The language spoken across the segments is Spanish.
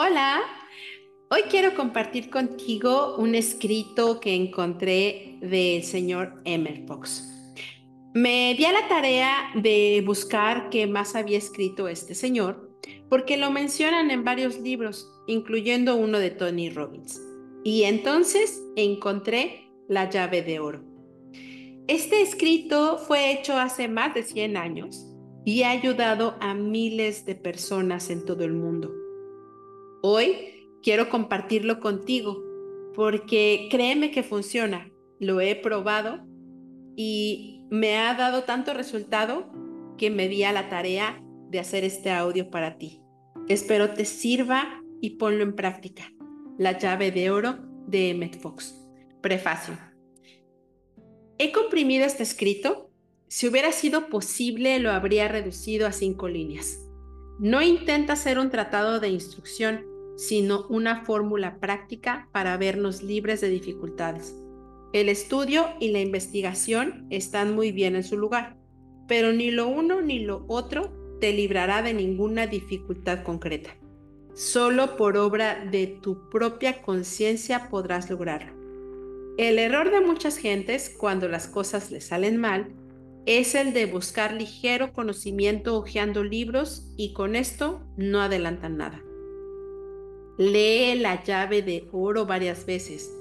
Hola, hoy quiero compartir contigo un escrito que encontré del señor Emmer Fox. Me di a la tarea de buscar qué más había escrito este señor, porque lo mencionan en varios libros, incluyendo uno de Tony Robbins. Y entonces encontré La llave de oro. Este escrito fue hecho hace más de 100 años y ha ayudado a miles de personas en todo el mundo. Hoy quiero compartirlo contigo porque créeme que funciona. Lo he probado y me ha dado tanto resultado que me di a la tarea de hacer este audio para ti. Espero te sirva y ponlo en práctica. La llave de oro de Emmett Fox. Prefacio. He comprimido este escrito. Si hubiera sido posible, lo habría reducido a cinco líneas. No intenta ser un tratado de instrucción, sino una fórmula práctica para vernos libres de dificultades. El estudio y la investigación están muy bien en su lugar, pero ni lo uno ni lo otro te librará de ninguna dificultad concreta. Solo por obra de tu propia conciencia podrás lograrlo. El error de muchas gentes cuando las cosas les salen mal es el de buscar ligero conocimiento hojeando libros y con esto no adelantan nada. Lee la llave de oro varias veces.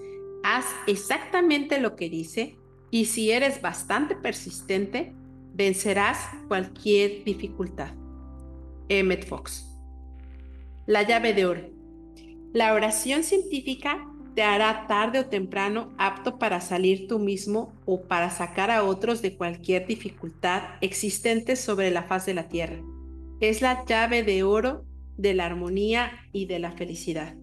Haz exactamente lo que dice y si eres bastante persistente, vencerás cualquier dificultad. Emmett Fox. La llave de oro. La oración científica te hará tarde o temprano apto para salir tú mismo o para sacar a otros de cualquier dificultad existente sobre la faz de la tierra. Es la llave de oro de la armonía y de la felicidad.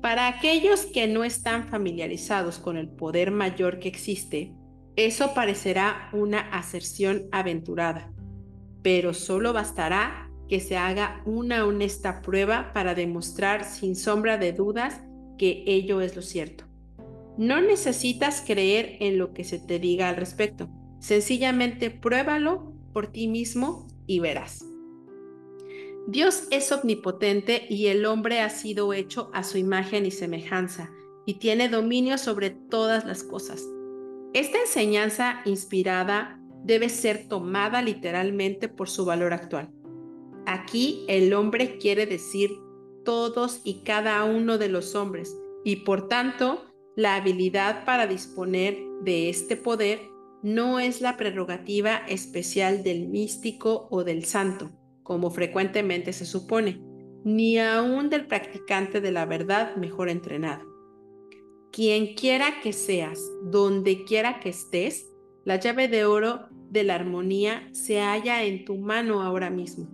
Para aquellos que no están familiarizados con el poder mayor que existe, eso parecerá una aserción aventurada, pero solo bastará que se haga una honesta prueba para demostrar sin sombra de dudas que ello es lo cierto. No necesitas creer en lo que se te diga al respecto, sencillamente pruébalo por ti mismo y verás. Dios es omnipotente y el hombre ha sido hecho a su imagen y semejanza y tiene dominio sobre todas las cosas. Esta enseñanza inspirada debe ser tomada literalmente por su valor actual. Aquí el hombre quiere decir todos y cada uno de los hombres y por tanto la habilidad para disponer de este poder no es la prerrogativa especial del místico o del santo como frecuentemente se supone, ni aún del practicante de la verdad mejor entrenado. Quien quiera que seas, donde quiera que estés, la llave de oro de la armonía se halla en tu mano ahora mismo.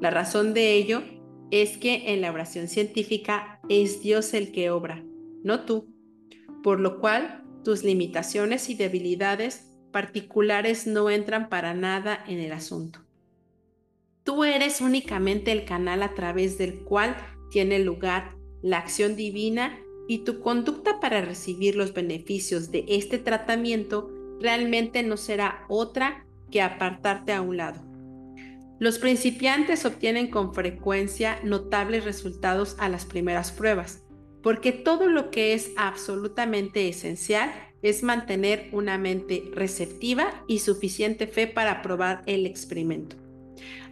La razón de ello es que en la oración científica es Dios el que obra, no tú, por lo cual tus limitaciones y debilidades particulares no entran para nada en el asunto. Tú eres únicamente el canal a través del cual tiene lugar la acción divina y tu conducta para recibir los beneficios de este tratamiento realmente no será otra que apartarte a un lado. Los principiantes obtienen con frecuencia notables resultados a las primeras pruebas, porque todo lo que es absolutamente esencial es mantener una mente receptiva y suficiente fe para probar el experimento.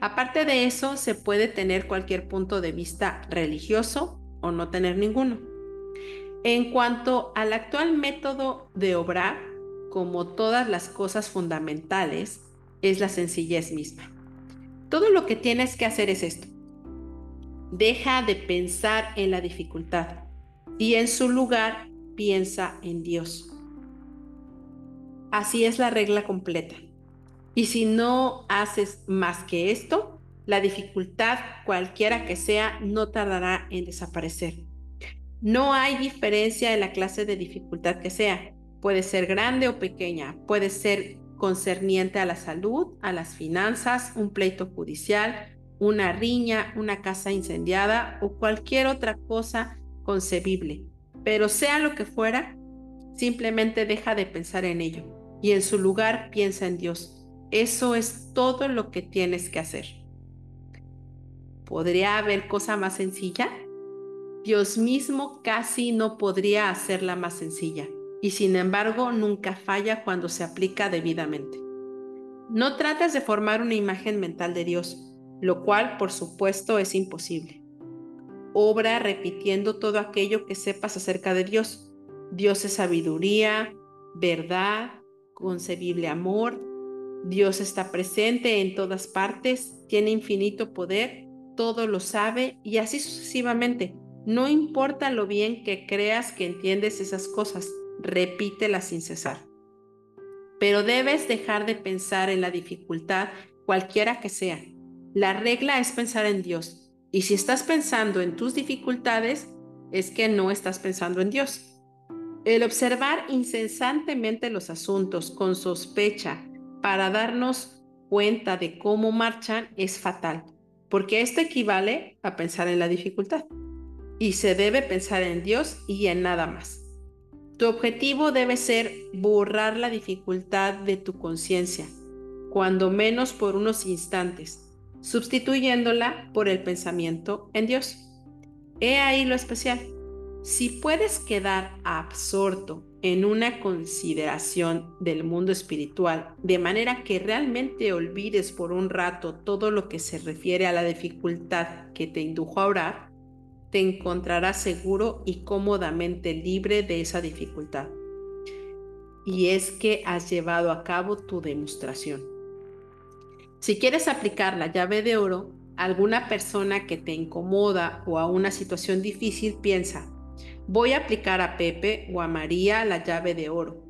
Aparte de eso, se puede tener cualquier punto de vista religioso o no tener ninguno. En cuanto al actual método de obrar, como todas las cosas fundamentales, es la sencillez misma. Todo lo que tienes que hacer es esto. Deja de pensar en la dificultad y en su lugar piensa en Dios. Así es la regla completa. Y si no haces más que esto, la dificultad, cualquiera que sea, no tardará en desaparecer. No hay diferencia en la clase de dificultad que sea. Puede ser grande o pequeña, puede ser concerniente a la salud, a las finanzas, un pleito judicial, una riña, una casa incendiada o cualquier otra cosa concebible. Pero sea lo que fuera, simplemente deja de pensar en ello y en su lugar piensa en Dios eso es todo lo que tienes que hacer. ¿Podría haber cosa más sencilla? Dios mismo casi no podría hacerla más sencilla, y sin embargo nunca falla cuando se aplica debidamente. No trates de formar una imagen mental de Dios, lo cual por supuesto es imposible. Obra repitiendo todo aquello que sepas acerca de Dios. Dios es sabiduría, verdad, concebible amor. Dios está presente en todas partes, tiene infinito poder, todo lo sabe y así sucesivamente. No importa lo bien que creas que entiendes esas cosas, repítelas sin cesar. Pero debes dejar de pensar en la dificultad, cualquiera que sea. La regla es pensar en Dios. Y si estás pensando en tus dificultades, es que no estás pensando en Dios. El observar incesantemente los asuntos con sospecha para darnos cuenta de cómo marchan es fatal, porque esto equivale a pensar en la dificultad. Y se debe pensar en Dios y en nada más. Tu objetivo debe ser borrar la dificultad de tu conciencia, cuando menos por unos instantes, sustituyéndola por el pensamiento en Dios. He ahí lo especial. Si puedes quedar absorto en una consideración del mundo espiritual, de manera que realmente olvides por un rato todo lo que se refiere a la dificultad que te indujo a orar, te encontrarás seguro y cómodamente libre de esa dificultad. Y es que has llevado a cabo tu demostración. Si quieres aplicar la llave de oro a alguna persona que te incomoda o a una situación difícil, piensa, voy a aplicar a Pepe o a María la llave de oro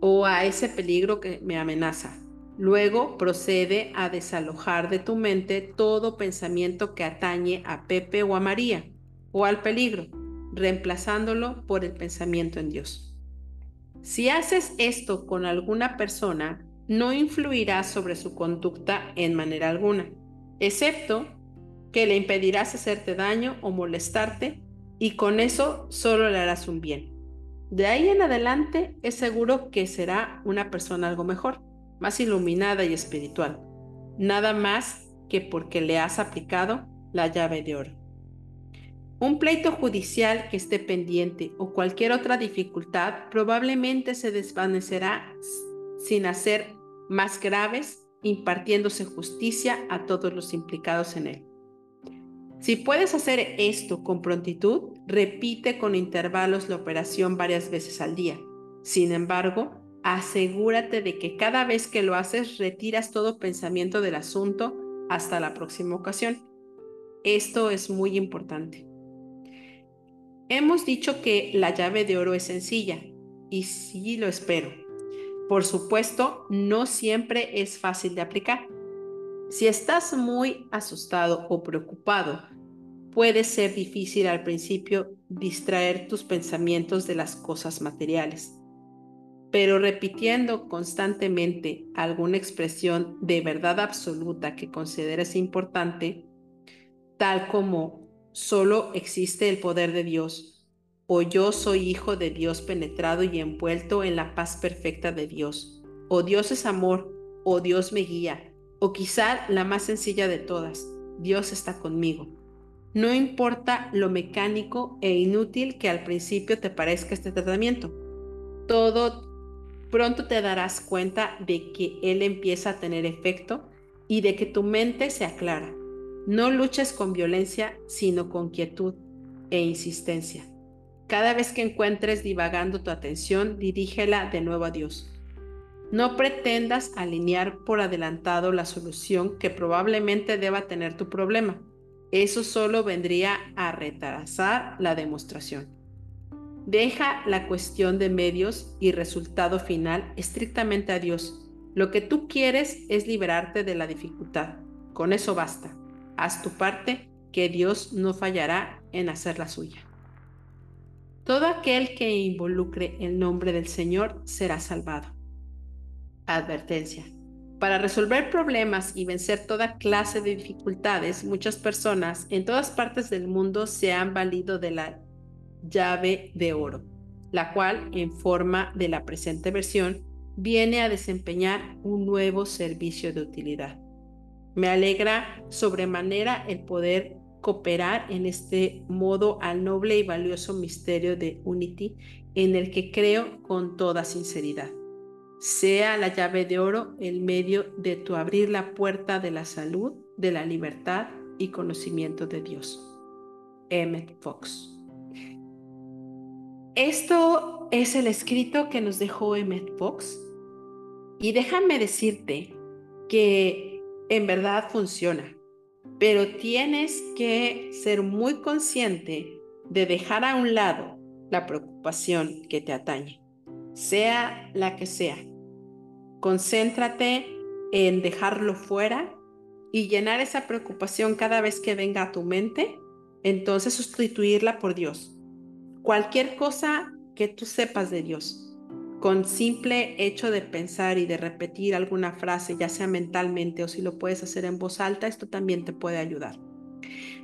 o a ese peligro que me amenaza. Luego procede a desalojar de tu mente todo pensamiento que atañe a Pepe o a María o al peligro, reemplazándolo por el pensamiento en Dios. Si haces esto con alguna persona, no influirá sobre su conducta en manera alguna, excepto que le impedirás hacerte daño o molestarte y con eso solo le harás un bien. De ahí en adelante es seguro que será una persona algo mejor, más iluminada y espiritual, nada más que porque le has aplicado la llave de oro. Un pleito judicial que esté pendiente o cualquier otra dificultad probablemente se desvanecerá sin hacer más graves, impartiéndose justicia a todos los implicados en él. Si puedes hacer esto con prontitud, repite con intervalos la operación varias veces al día. Sin embargo, asegúrate de que cada vez que lo haces retiras todo pensamiento del asunto hasta la próxima ocasión. Esto es muy importante. Hemos dicho que la llave de oro es sencilla, y sí lo espero. Por supuesto, no siempre es fácil de aplicar. Si estás muy asustado o preocupado, puede ser difícil al principio distraer tus pensamientos de las cosas materiales. Pero repitiendo constantemente alguna expresión de verdad absoluta que consideres importante, tal como solo existe el poder de Dios, o yo soy hijo de Dios penetrado y envuelto en la paz perfecta de Dios, o Dios es amor, o Dios me guía, o quizá la más sencilla de todas, Dios está conmigo. No importa lo mecánico e inútil que al principio te parezca este tratamiento, todo pronto te darás cuenta de que Él empieza a tener efecto y de que tu mente se aclara. No luches con violencia, sino con quietud e insistencia. Cada vez que encuentres divagando tu atención, dirígela de nuevo a Dios. No pretendas alinear por adelantado la solución que probablemente deba tener tu problema. Eso solo vendría a retrasar la demostración. Deja la cuestión de medios y resultado final estrictamente a Dios. Lo que tú quieres es liberarte de la dificultad. Con eso basta. Haz tu parte, que Dios no fallará en hacer la suya. Todo aquel que involucre el nombre del Señor será salvado. Advertencia. Para resolver problemas y vencer toda clase de dificultades, muchas personas en todas partes del mundo se han valido de la llave de oro, la cual, en forma de la presente versión, viene a desempeñar un nuevo servicio de utilidad. Me alegra sobremanera el poder cooperar en este modo al noble y valioso misterio de Unity en el que creo con toda sinceridad. Sea la llave de oro el medio de tu abrir la puerta de la salud, de la libertad y conocimiento de Dios. Emmett Fox. Esto es el escrito que nos dejó Emmett Fox. Y déjame decirte que en verdad funciona, pero tienes que ser muy consciente de dejar a un lado la preocupación que te atañe, sea la que sea. Concéntrate en dejarlo fuera y llenar esa preocupación cada vez que venga a tu mente, entonces sustituirla por Dios. Cualquier cosa que tú sepas de Dios, con simple hecho de pensar y de repetir alguna frase, ya sea mentalmente o si lo puedes hacer en voz alta, esto también te puede ayudar.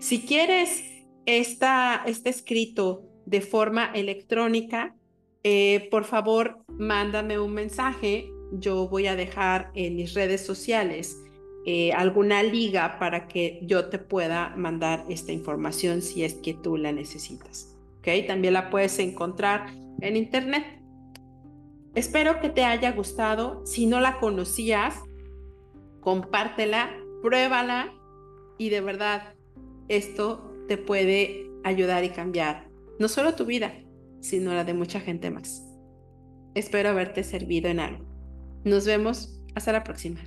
Si quieres esta, este escrito de forma electrónica, eh, por favor, mándame un mensaje. Yo voy a dejar en mis redes sociales eh, alguna liga para que yo te pueda mandar esta información si es que tú la necesitas. ¿Ok? También la puedes encontrar en internet. Espero que te haya gustado. Si no la conocías, compártela, pruébala y de verdad esto te puede ayudar y cambiar no solo tu vida, sino la de mucha gente más. Espero haberte servido en algo. Nos vemos. Hasta la próxima.